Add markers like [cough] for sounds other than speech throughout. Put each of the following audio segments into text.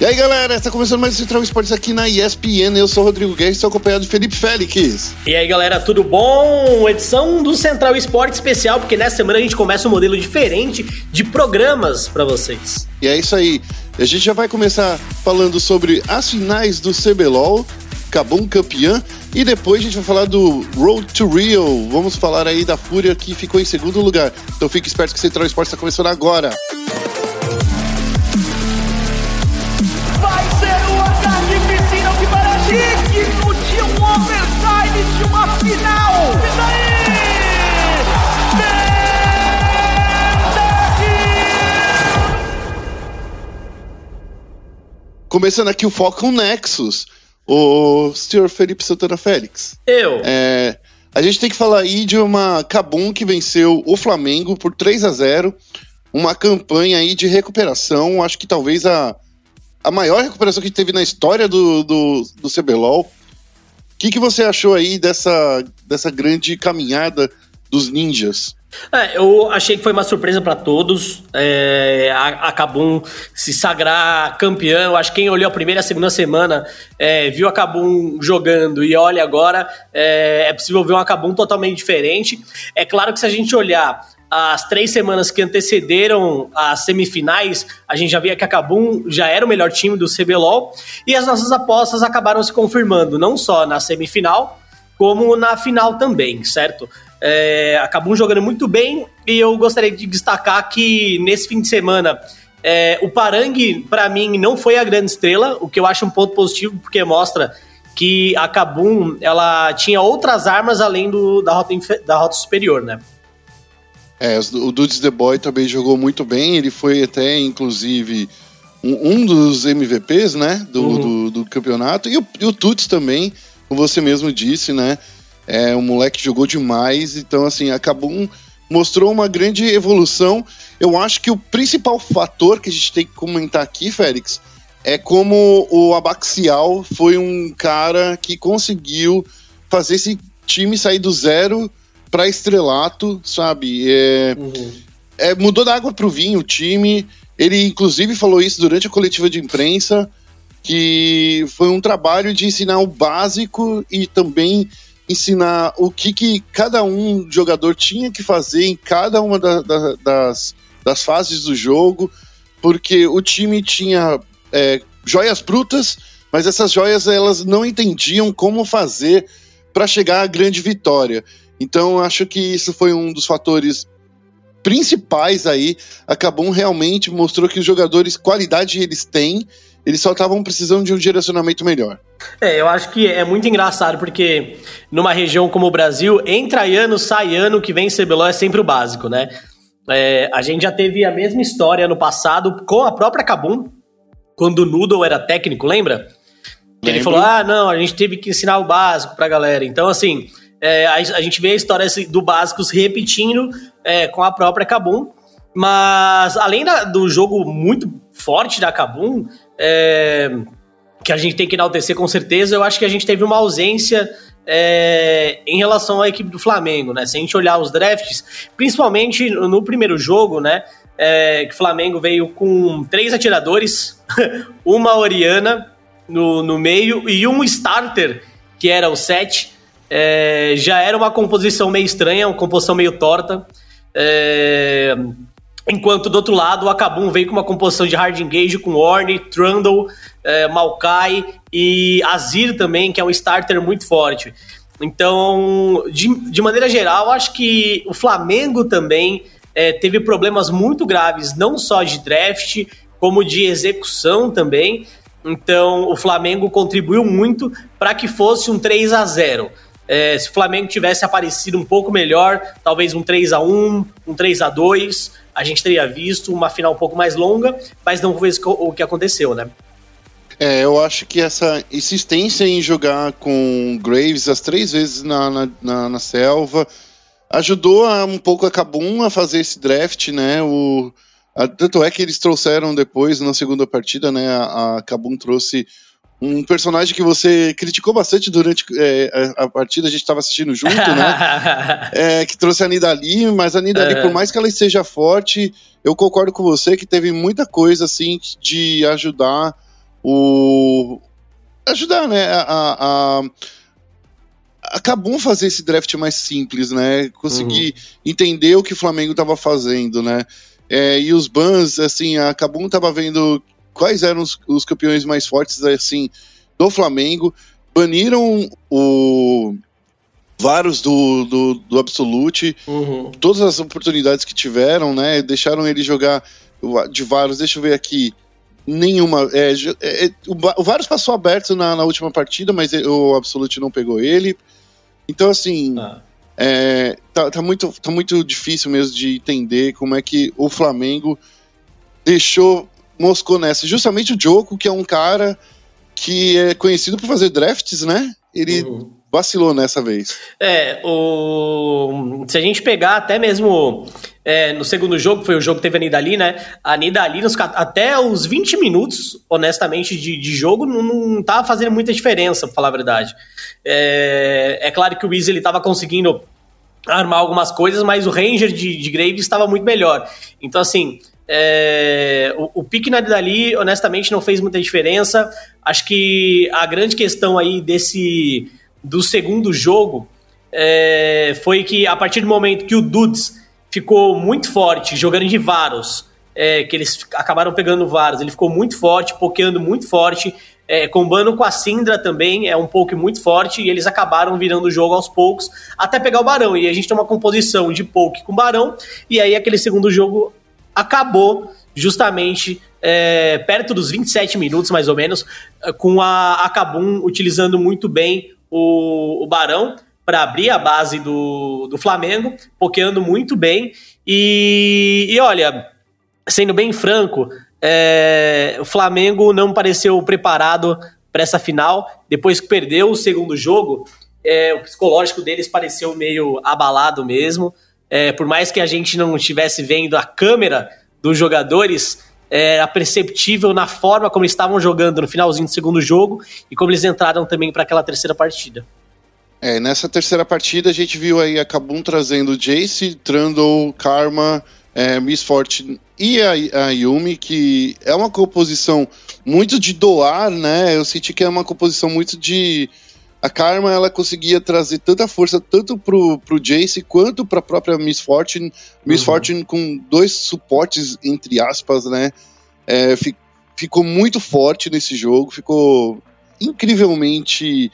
E aí, galera, está começando mais o Central Esportes aqui na ESPN. Eu sou o Rodrigo Guedes, estou acompanhado de Felipe Félix. E aí, galera, tudo bom? Edição do Central Esporte especial, porque nessa semana a gente começa um modelo diferente de programas para vocês. E é isso aí. A gente já vai começar falando sobre as finais do CBLOL, Cabum campeã, e depois a gente vai falar do Road to Rio. Vamos falar aí da Fúria que ficou em segundo lugar. Então fique esperto que o Central Esportes está começando agora. Música Começando aqui o Foco Nexus, o senhor Felipe Santana Félix. Eu. É, a gente tem que falar aí de uma Cabum que venceu o Flamengo por 3 a 0 uma campanha aí de recuperação, acho que talvez a a maior recuperação que teve na história do, do, do CBLOL. O que, que você achou aí dessa, dessa grande caminhada dos ninjas? É, eu achei que foi uma surpresa para todos. É, a, Kabum se sagrar campeão. Acho que quem olhou a primeira e a segunda semana é, viu a Kabum jogando e olha agora, é, é possível ver uma Kabum totalmente diferente. É claro que se a gente olhar as três semanas que antecederam as semifinais, a gente já via que a Cabum já era o melhor time do CBLOL e as nossas apostas acabaram se confirmando, não só na semifinal, como na final também, certo? É, a Cabum jogando muito bem e eu gostaria de destacar que nesse fim de semana é, o Parangue, para mim, não foi a grande estrela, o que eu acho um ponto positivo, porque mostra que a Kabum ela tinha outras armas além do, da, rota, da rota superior, né? É, o Dudes The Boy também jogou muito bem, ele foi até, inclusive, um, um dos MVPs, né, do, uhum. do, do, campeonato, e o, e o Tuts também, como você mesmo disse, né, é, o moleque jogou demais, então, assim, acabou um, mostrou uma grande evolução. Eu acho que o principal fator que a gente tem que comentar aqui, Félix, é como o Abaxial foi um cara que conseguiu fazer esse time sair do zero para estrelato, sabe? É, uhum. é, mudou da água pro vinho o time. Ele, inclusive, falou isso durante a coletiva de imprensa, que foi um trabalho de ensinar o básico e também ensinar o que, que cada um jogador tinha que fazer em cada uma da, da, das, das fases do jogo, porque o time tinha é, joias brutas, mas essas joias elas não entendiam como fazer para chegar à grande vitória. Então, acho que isso foi um dos fatores principais aí. Acabou realmente mostrou que os jogadores, qualidade eles têm, eles só estavam precisando de um direcionamento melhor. É, eu acho que é muito engraçado, porque numa região como o Brasil, entra ano, sai ano, que vem CBLOL é sempre o básico, né? É, a gente já teve a mesma história no passado com a própria Kabum, quando o Noodle era técnico, lembra? Ele falou: ah, não, a gente teve que ensinar o básico pra galera. Então, assim, é, a, a, gente vê a história do básico se repetindo é, com a própria Kabum. Mas além da, do jogo muito forte da Kabum, é, que a gente tem que enaltecer com certeza, eu acho que a gente teve uma ausência é, em relação à equipe do Flamengo, né? Se a gente olhar os drafts, principalmente no primeiro jogo, né? É, que o Flamengo veio com três atiradores, [laughs] uma Oriana no, no meio e um starter, que era o 7. É, já era uma composição meio estranha, uma composição meio torta. É, enquanto do outro lado, o Akabum veio com uma composição de hard engage com Orne, Trundle, é, Maokai e Azir também, que é um starter muito forte. Então, de, de maneira geral, acho que o Flamengo também é, teve problemas muito graves, não só de draft, como de execução também. Então, o Flamengo contribuiu muito para que fosse um 3 a 0 é, se o Flamengo tivesse aparecido um pouco melhor, talvez um 3 a 1 um 3 a 2 a gente teria visto uma final um pouco mais longa, mas não foi o que aconteceu, né? É, eu acho que essa insistência em jogar com Graves as três vezes na, na, na, na selva ajudou a, um pouco a Kabum a fazer esse draft, né? O, a, tanto é que eles trouxeram depois, na segunda partida, né? A, a Kabum trouxe um personagem que você criticou bastante durante é, a, partida, a gente estava assistindo junto, né? [laughs] é, que trouxe a Nidali, mas a Nidali, é. por mais que ela seja forte, eu concordo com você que teve muita coisa assim de ajudar o ajudar, né, a, a, acabou fazer esse draft mais simples, né? Conseguir uhum. entender o que o Flamengo estava fazendo, né? É, e os bans, assim, a Cabum estava vendo quais eram os, os, campeões mais fortes, assim, do Flamengo. Baniram o vários do, do, do Absolute, uhum. todas as oportunidades que tiveram, né? Deixaram ele jogar de vários. Deixa eu ver aqui. Nenhuma. É, é, é o, o Varus passou aberto na, na última partida, mas o Absolute não pegou ele. Então, assim, ah. é, tá, tá, muito, tá muito difícil mesmo de entender como é que o Flamengo deixou Moscou nessa. Justamente o Joko, que é um cara que é conhecido por fazer drafts, né? Ele uhum. vacilou nessa vez. É, o... se a gente pegar até mesmo é, no segundo jogo, foi o jogo que teve a Nidali, né? A Nidali, nos, até os 20 minutos, honestamente, de, de jogo, não, não tava fazendo muita diferença, pra falar a verdade. É, é claro que o Weasley estava conseguindo armar algumas coisas, mas o Ranger de, de Graves estava muito melhor. Então, assim, é, o, o pique na Nidali, honestamente, não fez muita diferença. Acho que a grande questão aí desse do segundo jogo é, foi que a partir do momento que o Dudes ficou muito forte, jogando de Varos, é, que eles acabaram pegando Varos. Ele ficou muito forte, pokeando muito forte, é, combando com a Syndra também, é um poke muito forte, e eles acabaram virando o jogo aos poucos, até pegar o Barão. E a gente tem uma composição de poke com Barão, e aí aquele segundo jogo acabou justamente é, perto dos 27 minutos, mais ou menos, com a, a Kabum utilizando muito bem o, o Barão para abrir a base do, do Flamengo, pokeando muito bem. E, e olha, sendo bem franco, é, o Flamengo não pareceu preparado para essa final. Depois que perdeu o segundo jogo, é, o psicológico deles pareceu meio abalado mesmo. É, por mais que a gente não estivesse vendo a câmera dos jogadores, era perceptível na forma como estavam jogando no finalzinho do segundo jogo e como eles entraram também para aquela terceira partida. É, nessa terceira partida a gente viu aí a Kabum trazendo Jace, Trundle, Karma, é, Miss Fortune e a, a, Yumi, que é uma composição muito de doar, né? Eu senti que é uma composição muito de. A Karma ela conseguia trazer tanta força tanto pro, pro Jace quanto pra própria Miss Fortune. Miss uhum. Fortune com dois suportes, entre aspas, né? É, fi, ficou muito forte nesse jogo, ficou incrivelmente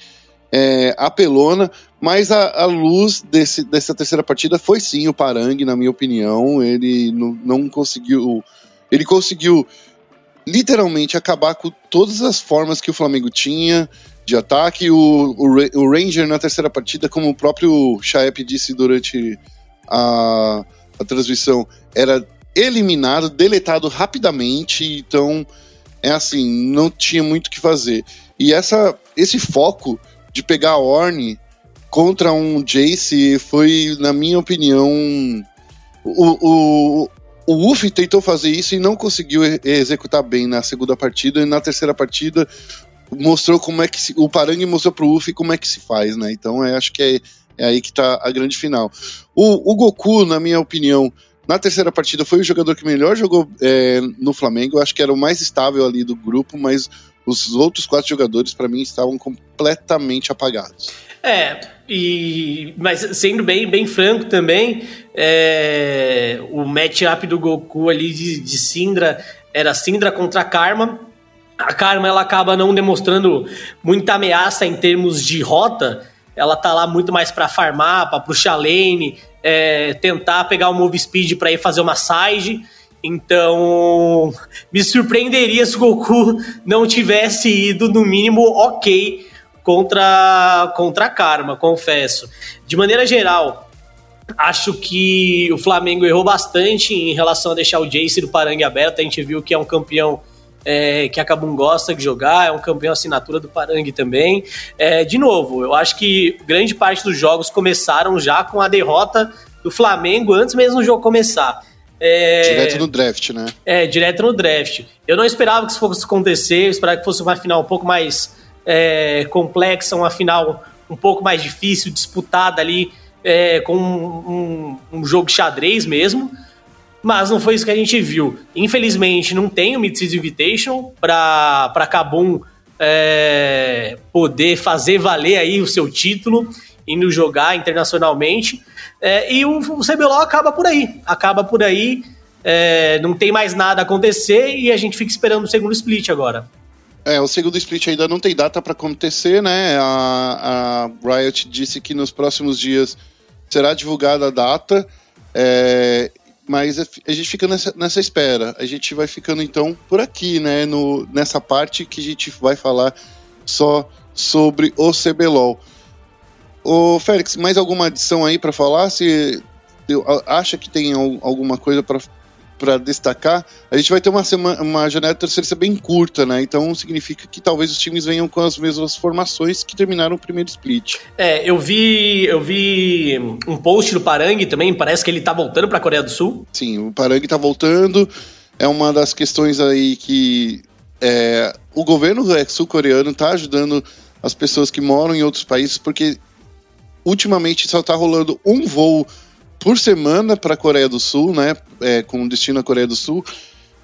é, apelona, mas a, a luz desse, dessa terceira partida foi sim o Parang, na minha opinião. Ele não, não conseguiu. Ele conseguiu literalmente acabar com todas as formas que o Flamengo tinha de ataque. O, o, o Ranger na terceira partida, como o próprio Chaep disse durante a, a transmissão, era eliminado, deletado rapidamente. Então, é assim, não tinha muito o que fazer. E essa, esse foco de pegar a Orne contra um Jace foi, na minha opinião, o, o, o Uff tentou fazer isso e não conseguiu executar bem na segunda partida, e na terceira partida mostrou como é que se, o Parang mostrou pro Uff como é que se faz, né? Então é, acho que é, é aí que tá a grande final. O, o Goku, na minha opinião, na terceira partida foi o jogador que melhor jogou é, no Flamengo. Acho que era o mais estável ali do grupo, mas os outros quatro jogadores, para mim, estavam completamente apagados. É, e, mas sendo bem, bem franco também, é, o matchup do Goku ali de, de era Syndra contra Karma. A Karma ela acaba não demonstrando muita ameaça em termos de rota. Ela tá lá muito mais para farmar, para puxar lane, é, tentar pegar o move speed para ir fazer uma side. Então, me surpreenderia se o Goku não tivesse ido, no mínimo, ok contra, contra a Karma, confesso. De maneira geral, acho que o Flamengo errou bastante em relação a deixar o Jace do Parangue aberto. A gente viu que é um campeão é, que a Kabum gosta de jogar, é um campeão assinatura do Parangue também. É, de novo, eu acho que grande parte dos jogos começaram já com a derrota do Flamengo antes mesmo do jogo começar. É... Direto no draft, né? É, direto no draft. Eu não esperava que isso fosse acontecer, eu esperava que fosse uma final um pouco mais é, complexa, uma final um pouco mais difícil, disputada ali é, com um, um, um, jogo xadrez mesmo. Mas não foi isso que a gente viu. Infelizmente, não tem o Mid-Season Invitation para Cabum é, poder fazer valer aí o seu título, indo jogar internacionalmente. É, e o, o CBLOL acaba por aí. Acaba por aí. É, não tem mais nada a acontecer e a gente fica esperando o segundo split agora. É, o segundo split ainda não tem data para acontecer, né? A, a, Riot disse que nos próximos dias será divulgada a data, é, mas a gente fica nessa, nessa espera. A gente vai ficando então por aqui, né? No, nessa parte que a gente vai falar só sobre o CBLOL. Ô, Félix, mais alguma adição aí para falar? Se acha que tem alguma coisa para para destacar, a gente vai ter uma, semana, uma janela de terceira bem curta, né? Então significa que talvez os times venham com as mesmas formações que terminaram o primeiro split. É, eu vi, eu vi um post do Parang também, parece que ele tá voltando para a Coreia do Sul. Sim, o Parang tá voltando. É uma das questões aí que é, o governo sul-coreano tá ajudando as pessoas que moram em outros países, porque ultimamente só tá rolando um voo por semana para a Coreia do Sul, né? É, com destino à Coreia do Sul.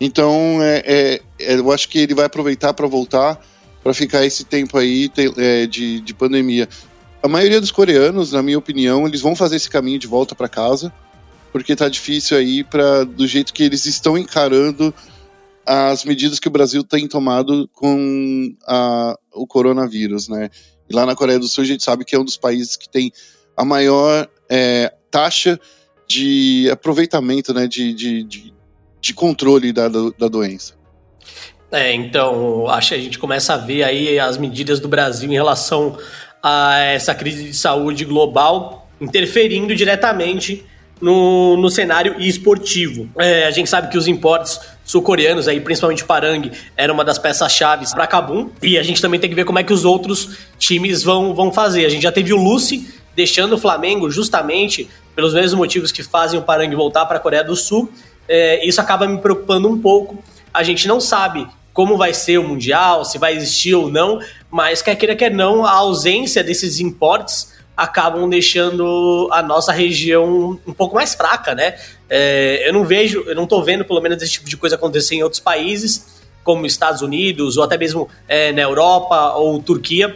Então, é, é, é eu acho que ele vai aproveitar para voltar, para ficar esse tempo aí é, de, de pandemia. A maioria dos coreanos, na minha opinião, eles vão fazer esse caminho de volta para casa, porque tá difícil aí para do jeito que eles estão encarando as medidas que o Brasil tem tomado com a, o coronavírus, né? E lá na Coreia do Sul a gente sabe que é um dos países que tem a maior é, taxa de aproveitamento, né, de, de, de, de controle da, da doença. É, então, acho que a gente começa a ver aí as medidas do Brasil em relação a essa crise de saúde global interferindo diretamente no, no cenário esportivo. É, a gente sabe que os importes sul-coreanos, aí, principalmente Parang, era uma das peças-chave para Kabum. E a gente também tem que ver como é que os outros times vão, vão fazer. A gente já teve o Lucy deixando o Flamengo justamente pelos mesmos motivos que fazem o Parang voltar para a Coreia do Sul. É, isso acaba me preocupando um pouco. A gente não sabe como vai ser o Mundial, se vai existir ou não, mas quer queira, quer não, a ausência desses importes acabam deixando a nossa região um pouco mais fraca, né? É, eu não vejo, eu não tô vendo pelo menos esse tipo de coisa acontecer em outros países, como Estados Unidos, ou até mesmo é, na Europa ou Turquia.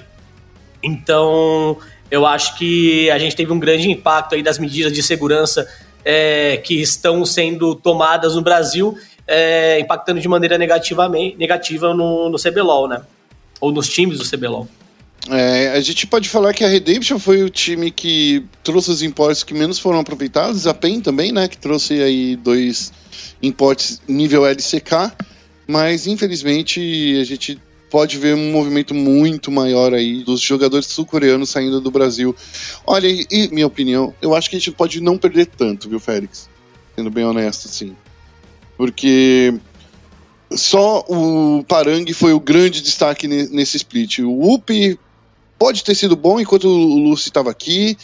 Então, eu acho que a gente teve um grande impacto aí das medidas de segurança é, que estão sendo tomadas no Brasil, é, impactando de maneira negativamente, negativa no, no CBLOL, né? Ou nos times do CBLOL. É, a gente pode falar que a Redemption foi o time que trouxe os importes que menos foram aproveitados, a PEN também, né, que trouxe aí dois importes nível LCK, mas infelizmente a gente pode ver um movimento muito maior aí dos jogadores sul-coreanos saindo do Brasil. Olha, e minha opinião, eu acho que a gente pode não perder tanto, viu, Félix? Sendo bem honesto, sim. Porque só o Parang foi o grande destaque nesse split. O Up pode ter sido bom enquanto o Lucy estava aqui,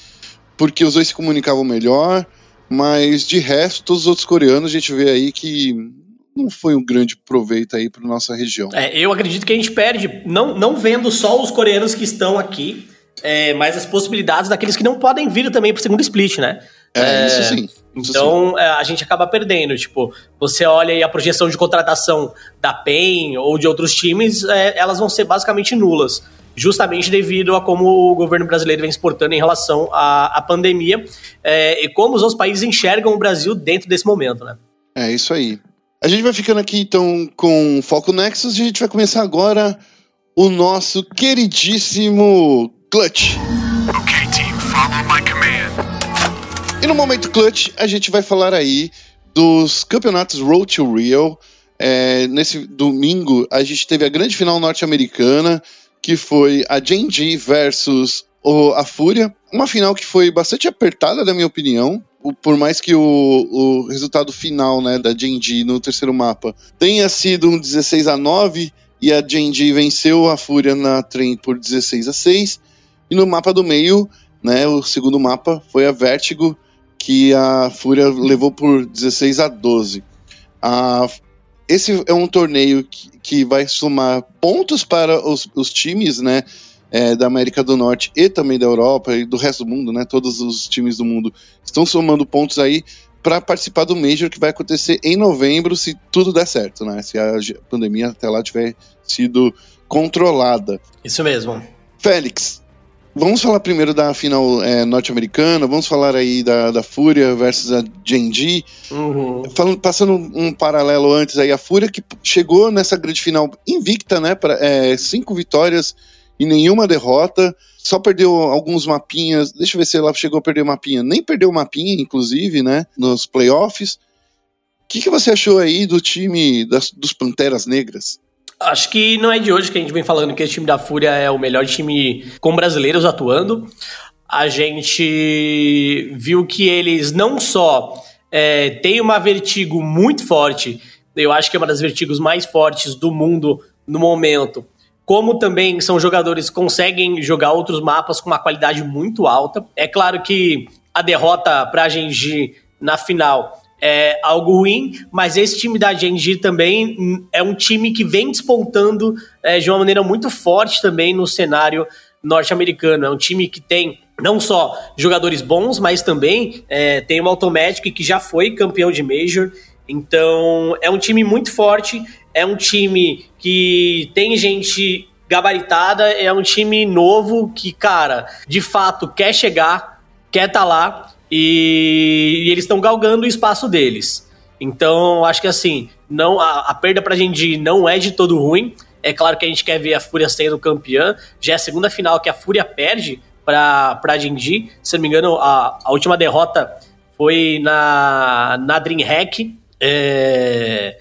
porque os dois se comunicavam melhor, mas de resto, todos os outros coreanos a gente vê aí que não foi um grande proveito aí para nossa região. É, eu acredito que a gente perde, não, não vendo só os coreanos que estão aqui, é, mas as possibilidades daqueles que não podem vir também para o segundo split, né? É, é isso sim. Isso então sim. É, a gente acaba perdendo. Tipo, você olha aí a projeção de contratação da PEN ou de outros times, é, elas vão ser basicamente nulas. Justamente devido a como o governo brasileiro vem exportando em relação à, à pandemia é, e como os outros países enxergam o Brasil dentro desse momento, né? É isso aí. A gente vai ficando aqui então com Foco Nexus e a gente vai começar agora o nosso queridíssimo Clutch. Okay, team, follow my command. E no momento Clutch, a gente vai falar aí dos campeonatos Road to Rio. É, nesse domingo, a gente teve a grande final norte-americana, que foi a Genji versus o, a Fúria. Uma final que foi bastante apertada, na minha opinião por mais que o, o resultado final né, da Genji no terceiro mapa tenha sido um 16 a 9 e a Genji venceu a Fúria na trem por 16 a 6 e no mapa do meio, né, o segundo mapa foi a Vertigo que a Fúria levou por 16 a 12. A, esse é um torneio que, que vai somar pontos para os, os times, né? É, da América do Norte e também da Europa e do resto do mundo, né? Todos os times do mundo estão somando pontos aí para participar do Major que vai acontecer em novembro, se tudo der certo, né? Se a pandemia até lá tiver sido controlada. Isso mesmo. Félix, Vamos falar primeiro da final é, norte-americana, vamos falar aí da, da Fúria versus a Genji. Uhum. Falando, passando um paralelo antes aí, a Fúria que chegou nessa grande final invicta, né? Pra, é, cinco vitórias e nenhuma derrota. Só perdeu alguns mapinhas. Deixa eu ver se ela chegou a perder mapinha. Nem perdeu mapinha, inclusive, né? Nos playoffs. O que, que você achou aí do time das, dos Panteras Negras? Acho que não é de hoje que a gente vem falando que esse time da Fúria é o melhor time com brasileiros atuando. A gente viu que eles não só é, têm uma vertigo muito forte, eu acho que é uma das vertigos mais fortes do mundo no momento, como também são jogadores que conseguem jogar outros mapas com uma qualidade muito alta. É claro que a derrota para a Genji na final é algo ruim, mas esse time da Genji também é um time que vem despontando é, de uma maneira muito forte também no cenário norte-americano. É um time que tem não só jogadores bons, mas também é, tem uma Automatic que já foi campeão de Major. Então é um time muito forte, é um time que tem gente gabaritada, é um time novo que, cara, de fato quer chegar, quer estar tá lá e, e eles estão galgando o espaço deles. Então, acho que assim, não a, a perda pra Genji não é de todo ruim. É claro que a gente quer ver a Fúria sendo campeã. Já é a segunda final que a Fúria perde pra, pra Genji. Se não me engano, a, a última derrota foi na, na DreamHack. É,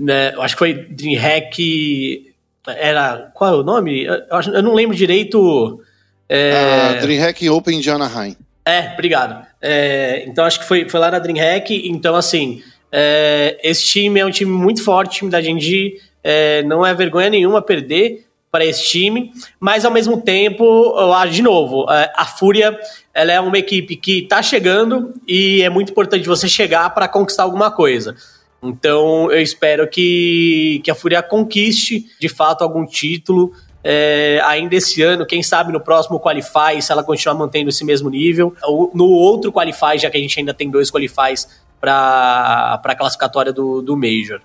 né, acho que foi DreamHack. Era. Qual é o nome? Eu, eu não lembro direito. É... Uh, DreamHack Open de Anaheim. É, obrigado. É, então acho que foi, foi lá na DreamHack. Então, assim, é, esse time é um time muito forte, time da Genji. É, não é vergonha nenhuma perder para esse time, mas ao mesmo tempo, de novo, é, a Fúria ela é uma equipe que está chegando e é muito importante você chegar para conquistar alguma coisa. Então eu espero que, que a Fúria conquiste de fato algum título é, ainda esse ano, quem sabe no próximo Qualify, se ela continuar mantendo esse mesmo nível. Ou no outro Qualify, já que a gente ainda tem dois Qualifies para a classificatória do, do Major.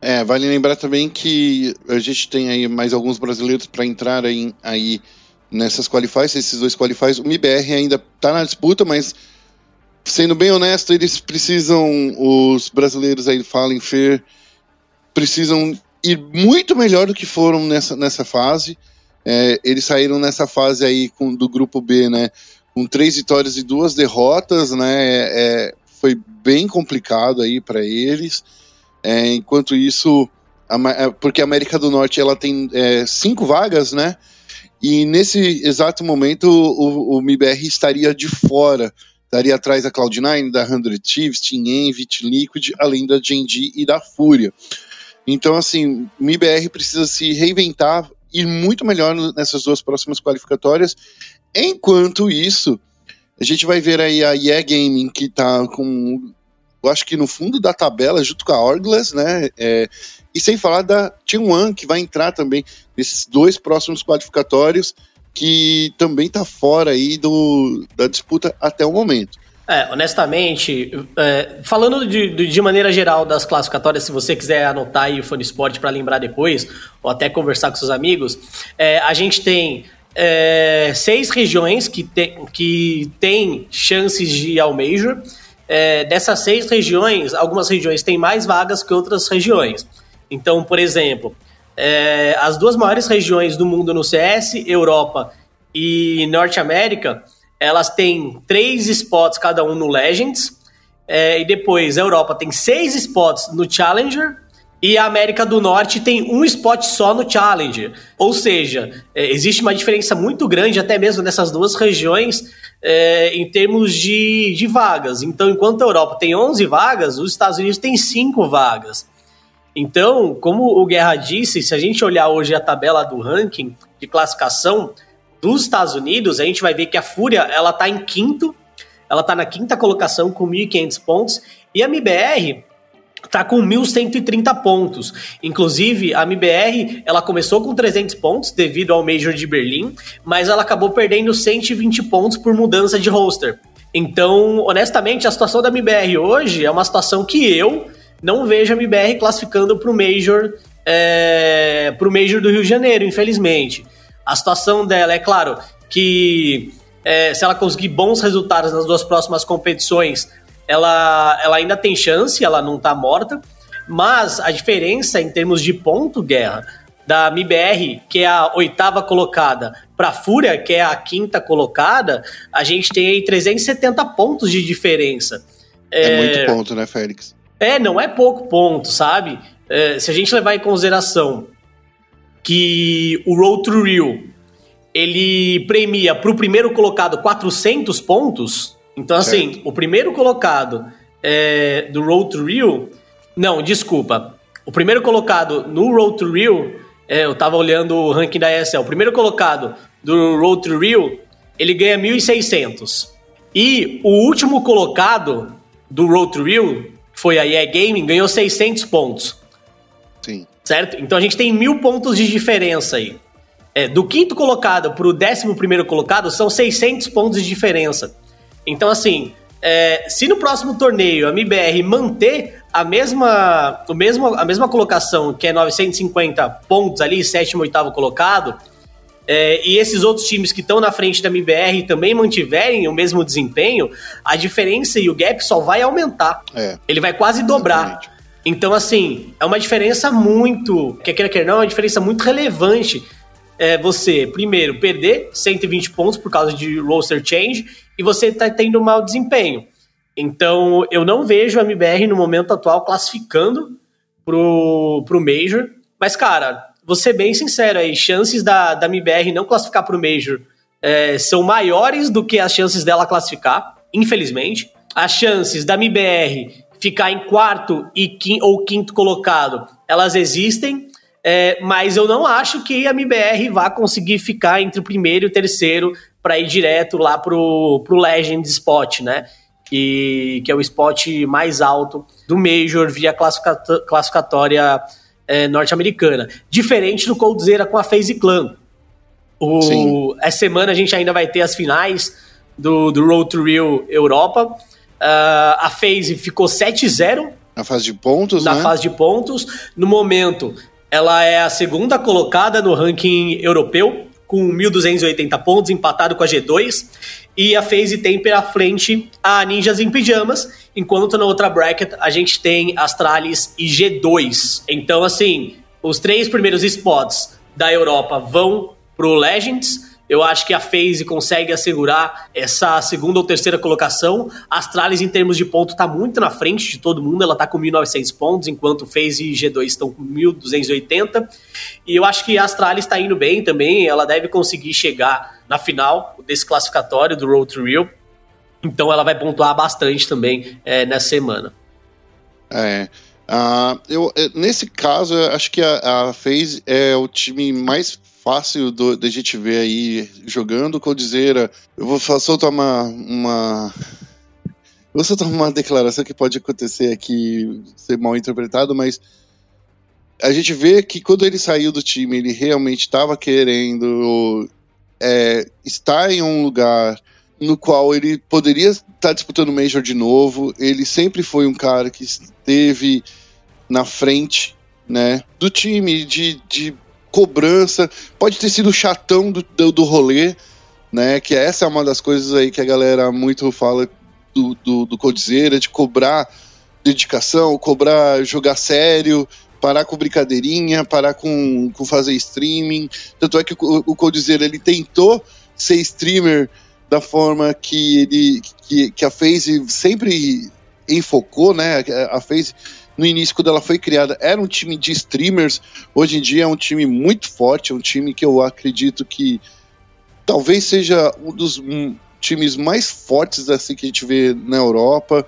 É, vale lembrar também que a gente tem aí mais alguns brasileiros para entrar aí, aí nessas qualifies, esses dois qualifies. O MIBR ainda está na disputa, mas sendo bem honesto, eles precisam, os brasileiros aí, Fallen Fer, precisam ir muito melhor do que foram nessa, nessa fase. É, eles saíram nessa fase aí com, do grupo B, né? Com três vitórias e duas derrotas, né? É, foi bem complicado aí para eles. É, enquanto isso, a, é, porque a América do Norte ela tem é, cinco vagas, né? E nesse exato momento o, o MIBR estaria de fora, estaria atrás da Cloud9, da 100 Thieves, Team Envy, Liquid, além da Genji e da Fúria. Então, assim, o MIBR precisa se reinventar, ir muito melhor nessas duas próximas qualificatórias. Enquanto isso, a gente vai ver aí a Yeah Gaming, que tá com. Eu acho que no fundo da tabela, junto com a Orglass, né? É, e sem falar da Team One, que vai entrar também nesses dois próximos qualificatórios, que também tá fora aí do, da disputa até o momento. É, honestamente, é, falando de, de maneira geral das classificatórias, se você quiser anotar aí o Fone Sport para lembrar depois, ou até conversar com seus amigos, é, a gente tem é, seis regiões que, te, que têm chances de ir ao Major. É, dessas seis regiões, algumas regiões têm mais vagas que outras regiões. Então, por exemplo, é, as duas maiores regiões do mundo no CS, Europa e Norte América, elas têm três spots cada um no Legends. É, e depois a Europa tem seis spots no Challenger. E a América do Norte tem um spot só no Challenger. Ou seja, é, existe uma diferença muito grande, até mesmo nessas duas regiões, é, em termos de, de vagas. Então, enquanto a Europa tem 11 vagas, os Estados Unidos tem 5 vagas. Então, como o Guerra disse, se a gente olhar hoje a tabela do ranking de classificação, dos Estados Unidos, a gente vai ver que a Fúria ela tá em quinto, ela tá na quinta colocação com 1.500 pontos, e a MBR tá com 1.130 pontos. Inclusive, a MBR, ela começou com 300 pontos devido ao Major de Berlim, mas ela acabou perdendo 120 pontos por mudança de roster. Então, honestamente, a situação da MBR hoje é uma situação que eu não vejo a MBR classificando para o Major, é, pro Major do Rio de Janeiro, infelizmente. A situação dela é claro que é, se ela conseguir bons resultados nas duas próximas competições, ela, ela ainda tem chance, ela não está morta. Mas a diferença em termos de ponto, Guerra, da MBR, que é a oitava colocada, para a Fúria, que é a quinta colocada, a gente tem aí 370 pontos de diferença. É, é muito ponto, né, Félix? É, não é pouco ponto, sabe? É, se a gente levar em consideração que o Road to Rio ele premia para o primeiro colocado 400 pontos, então assim, certo. o primeiro colocado é, do Road to Rio, não, desculpa, o primeiro colocado no Road to Rio, é, eu tava olhando o ranking da ESL, o primeiro colocado do Road to Rio, ele ganha 1.600. E o último colocado do Road to Rio, foi a EA Gaming, ganhou 600 pontos. Sim. Certo? Então a gente tem mil pontos de diferença aí. É, do quinto colocado para o décimo primeiro colocado, são 600 pontos de diferença. Então, assim, é, se no próximo torneio a MBR manter a mesma, o mesmo, a mesma colocação, que é 950 pontos ali, sétimo, oitavo colocado, é, e esses outros times que estão na frente da MBR também mantiverem o mesmo desempenho, a diferença e o gap só vai aumentar. É. Ele vai quase dobrar. Exatamente. Então, assim, é uma diferença muito. Quer queira, quer não, é uma diferença muito relevante. É você, primeiro, perder 120 pontos por causa de roster change e você está tendo um mau desempenho. Então, eu não vejo a MBR no momento atual classificando pro, pro Major. Mas, cara, vou ser bem sincero aí, chances da, da MBR não classificar pro Major é, são maiores do que as chances dela classificar, infelizmente. As chances da MBR ficar em quarto e ou quinto colocado, elas existem, é, mas eu não acho que a MBR vá conseguir ficar entre o primeiro e o terceiro para ir direto lá pro, pro Legend Spot, né? E, que é o spot mais alto do Major via classificatória é, norte-americana. Diferente do Coldzera com a FaZe Clan. O, essa semana a gente ainda vai ter as finais do, do Road to Rio Europa. Uh, a FaZe ficou 7-0. Na fase de pontos, Na né? fase de pontos. No momento, ela é a segunda colocada no ranking europeu, com 1.280 pontos, empatado com a G2. E a FaZe tem pela frente a Ninjas em Pijamas, enquanto na outra bracket a gente tem Astralis e G2. Então, assim, os três primeiros spots da Europa vão pro Legends. Eu acho que a FaZe consegue assegurar essa segunda ou terceira colocação. A Astralis, em termos de ponto, está muito na frente de todo mundo. Ela está com 1.900 pontos, enquanto FaZe e G2 estão com 1.280. E eu acho que a Astralis está indo bem também. Ela deve conseguir chegar na final desse classificatório do Road to Rio. Então ela vai pontuar bastante também é, nessa semana. É. Uh, eu, é, nesse caso, acho que a, a FaZe é o time mais fácil do, da gente ver aí jogando. Coldzera, eu vou soltar uma, uma. Vou soltar uma declaração que pode acontecer aqui, ser mal interpretado, mas a gente vê que quando ele saiu do time, ele realmente estava querendo é, estar em um lugar no qual ele poderia estar disputando o Major de novo. Ele sempre foi um cara que esteve na frente né, do time, de, de cobrança. Pode ter sido chatão do, do, do, rolê, né? Que essa é uma das coisas aí que a galera muito fala do, do, do Codizeira, de cobrar dedicação, cobrar jogar sério, parar com brincadeirinha, parar com, com fazer streaming. Tanto é que o, o ele tentou ser streamer da forma que ele que, que a FaZe sempre enfocou, né? A FaZe no início, quando ela foi criada, era um time de streamers. Hoje em dia é um time muito forte, é um time que eu acredito que talvez seja um dos times mais fortes assim que a gente vê na Europa,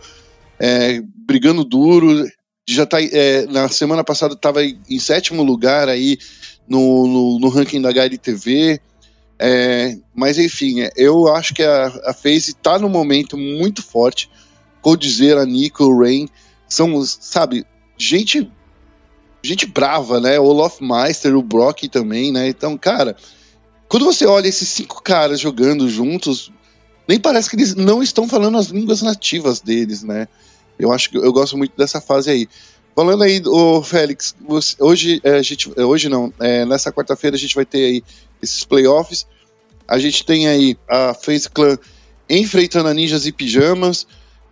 é, brigando duro. Já tá, é, na semana passada estava em sétimo lugar aí no, no, no ranking da HLTV. É, mas enfim, eu acho que a, a FaZe está num momento muito forte. Coldzera, Nico, Rain são, sabe, gente gente brava, né? O Olaf Meister, o Brock também, né? Então, cara, quando você olha esses cinco caras jogando juntos, nem parece que eles não estão falando as línguas nativas deles, né? Eu acho que eu gosto muito dessa fase aí. Falando aí, o Félix, hoje é, a gente, é, hoje não, é, nessa quarta-feira a gente vai ter aí esses playoffs. A gente tem aí a FaZe Clan enfrentando a Ninjas e Pijamas.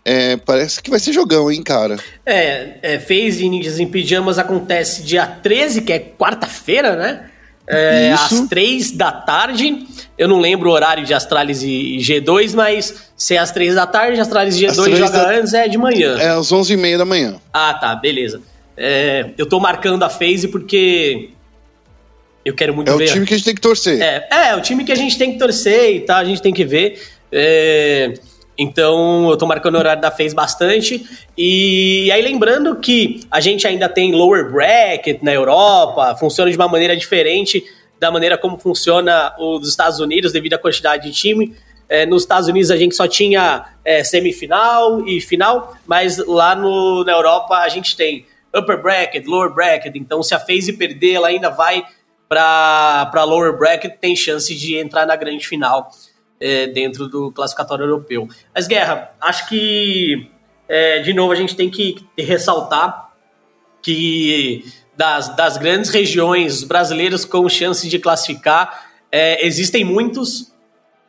É, parece que vai ser jogão, hein, cara? É, é FaZe e Ninjas em Pijamas acontece dia 13, que é quarta-feira, né? É, às três da tarde. Eu não lembro o horário de Astralis e G2, mas se é às três da tarde, Astralis e G2 joga da... antes, é de manhã. É às onze e meia da manhã. Ah, tá, beleza. É, eu tô marcando a phase porque eu quero muito é ver. É o time que a gente tem que torcer. É, é, é o time que a gente tem que torcer e tal, a gente tem que ver. É, então, eu tô marcando o horário da FaZe bastante. E aí, lembrando que a gente ainda tem lower bracket na Europa, funciona de uma maneira diferente da maneira como funciona o dos Estados Unidos, devido à quantidade de time. É, nos Estados Unidos a gente só tinha é, semifinal e final, mas lá no, na Europa a gente tem upper bracket, lower bracket. Então, se a FaZe perder, ela ainda vai para lower bracket, tem chance de entrar na grande final é, dentro do classificatório europeu. Mas, Guerra, acho que, é, de novo, a gente tem que ressaltar que das, das grandes regiões brasileiras com chance de classificar, é, existem muitos,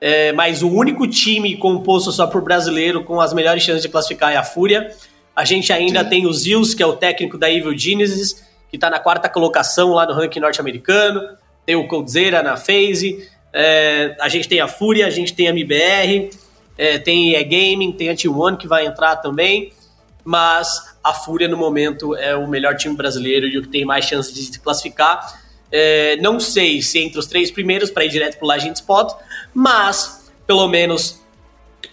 é, mas o único time composto só por brasileiro com as melhores chances de classificar é a Fúria. A gente ainda Sim. tem o Zils, que é o técnico da Evil Genesis, que está na quarta colocação lá no ranking norte-americano. Tem o Coldzera na phase. É, a gente tem a Fúria, a gente tem a MBR, é, tem a Gaming, tem a T1 que vai entrar também, mas a Fúria no momento é o melhor time brasileiro e o que tem mais chances de se classificar. É, não sei se entre os três primeiros para ir direto para o Legend Spot, mas pelo menos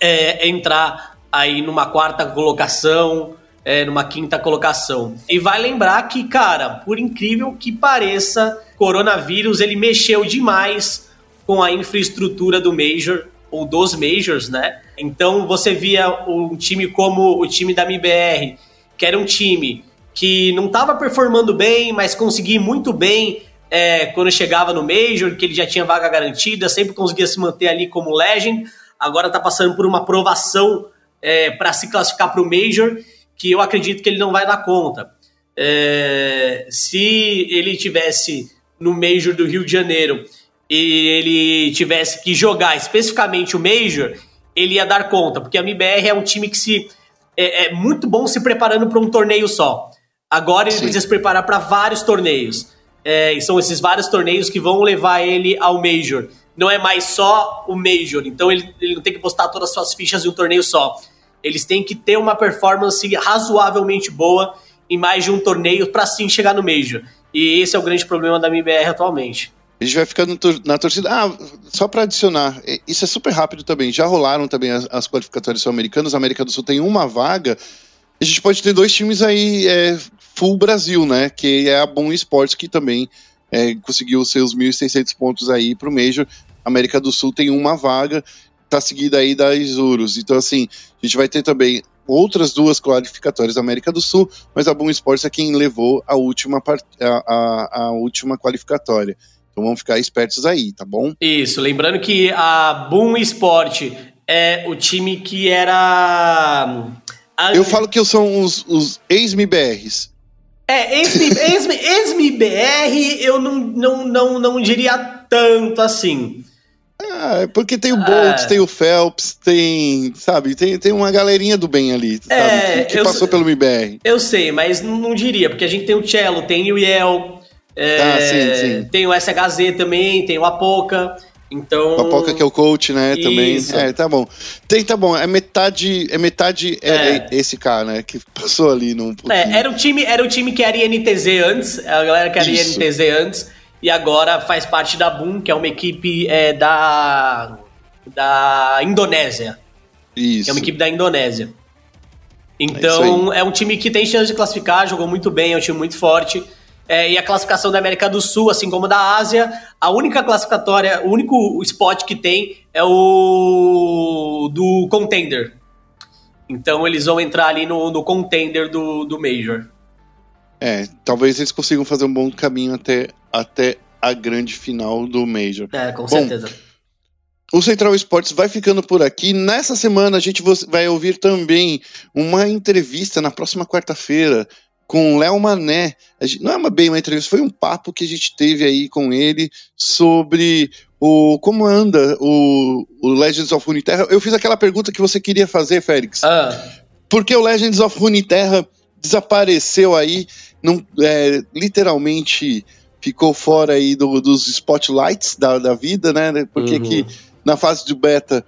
é, entrar aí numa quarta colocação, é, numa quinta colocação. E vai lembrar que, cara, por incrível que pareça, coronavírus ele mexeu demais com a infraestrutura do Major, ou dos Majors, né? Então você via um time como o time da MBR, que era um time que não estava performando bem, mas conseguia muito bem é, quando chegava no Major, que ele já tinha vaga garantida, sempre conseguia se manter ali como Legend. Agora está passando por uma aprovação é, para se classificar para o Major, que eu acredito que ele não vai dar conta. É, se ele tivesse no Major do Rio de Janeiro e ele tivesse que jogar especificamente o Major, ele ia dar conta, porque a MBR é um time que se é, é muito bom se preparando para um torneio só. Agora ele Sim. precisa se preparar para vários torneios. É, e são esses vários torneios que vão levar ele ao Major. Não é mais só o Major, então ele, ele não tem que postar todas as suas fichas em um torneio só. Eles têm que ter uma performance razoavelmente boa em mais de um torneio para sim chegar no Major. E esse é o grande problema da MBR atualmente. A gente vai ficando na torcida. Ah, só para adicionar, isso é super rápido também. Já rolaram também as, as qualificatórias sul-americanas. A América do Sul tem uma vaga. A gente pode ter dois times aí é, full Brasil, né? Que é a Bom Esportes, que também é, conseguiu seus 1.600 pontos aí para o Major. A América do Sul tem uma vaga, tá seguida aí da Isurus. Então, assim, a gente vai ter também outras duas qualificatórias da América do Sul, mas a Boom Esportes é quem levou a última, a, a, a última qualificatória. Então vamos ficar espertos aí, tá bom? Isso, lembrando que a Boom Sport é o time que era. A... Eu falo que são os, os ex-MBRs. É, ex-MBR eu não, não, não, não diria tanto assim. Ah, é porque tem o Bolt, é. tem o Phelps, tem, sabe, tem, tem uma galerinha do bem ali, sabe, é, que, que passou pelo MBR. Eu sei, mas não diria, porque a gente tem o Cello, tem o Yel, é, ah, sim, sim. Tem o SHZ também, tem o Apoca. Então. O Apoca que é o coach, né? Isso. Também. É, tá bom. Tem, tá bom. É metade. É metade é. é. esse cara, né? Que passou ali num. É, era o time, era o time que era INTZ antes. A galera que era Isso. INTZ antes. E agora faz parte da Boom, que é uma equipe é, da. da Indonésia. Isso. Que é uma equipe da Indonésia. É então, é, é um time que tem chance de classificar, jogou muito bem, é um time muito forte é, e a classificação da América do Sul, assim como da Ásia, a única classificatória, o único spot que tem é o do contender. Então eles vão entrar ali no, no contender do, do Major. É, talvez eles consigam fazer um bom caminho até, até a grande final do Major. É, com Bom, certeza. o Central Esportes vai ficando por aqui. Nessa semana a gente vai ouvir também uma entrevista na próxima quarta-feira com o Léo Mané. Gente, não é uma, bem uma entrevista, foi um papo que a gente teve aí com ele sobre o como anda o, o Legends of Runeterra. Eu fiz aquela pergunta que você queria fazer, Félix. Ah. Por que o Legends of Runeterra desapareceu aí, não, é, literalmente ficou fora aí do, dos spotlights da, da vida, né? Porque uhum. que na fase de beta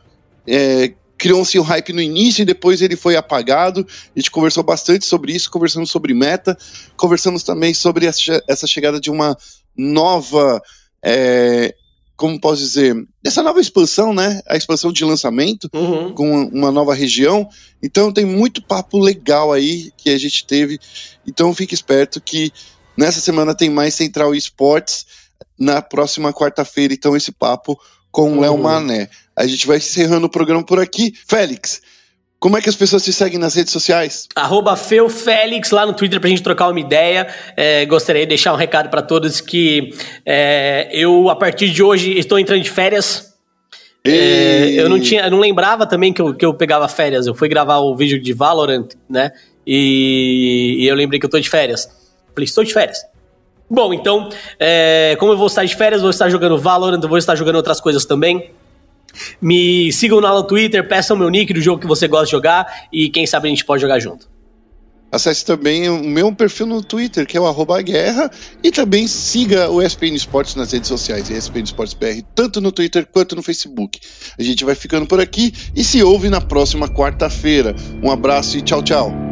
é, criou-se um hype no início e depois ele foi apagado. A gente conversou bastante sobre isso, conversamos sobre meta, conversamos também sobre essa chegada de uma nova. É, como posso dizer, essa nova expansão, né? A expansão de lançamento uhum. com uma nova região. Então tem muito papo legal aí que a gente teve. Então fique esperto que nessa semana tem mais Central Esportes. Na próxima quarta-feira, então, esse papo com o Léo uhum. Mané. A gente vai encerrando o programa por aqui. Félix, como é que as pessoas te seguem nas redes sociais? Arroba FeuFélix lá no Twitter pra gente trocar uma ideia. É, gostaria de deixar um recado para todos que é, eu, a partir de hoje, estou entrando de férias. É, eu não tinha, eu não lembrava também que eu, que eu pegava férias. Eu fui gravar o vídeo de Valorant, né? E, e eu lembrei que eu tô de férias. Falei, estou de férias. Bom, então, é, como eu vou estar de férias, vou estar jogando Valorant, vou estar jogando outras coisas também. Me sigam lá no Twitter, peçam meu nick do jogo que você gosta de jogar e quem sabe a gente pode jogar junto. Acesse também o meu perfil no Twitter, que é o guerra, e também siga o ESPN Esportes nas redes sociais, ESPN Esportes BR, tanto no Twitter quanto no Facebook. A gente vai ficando por aqui e se ouve na próxima quarta-feira. Um abraço e tchau, tchau.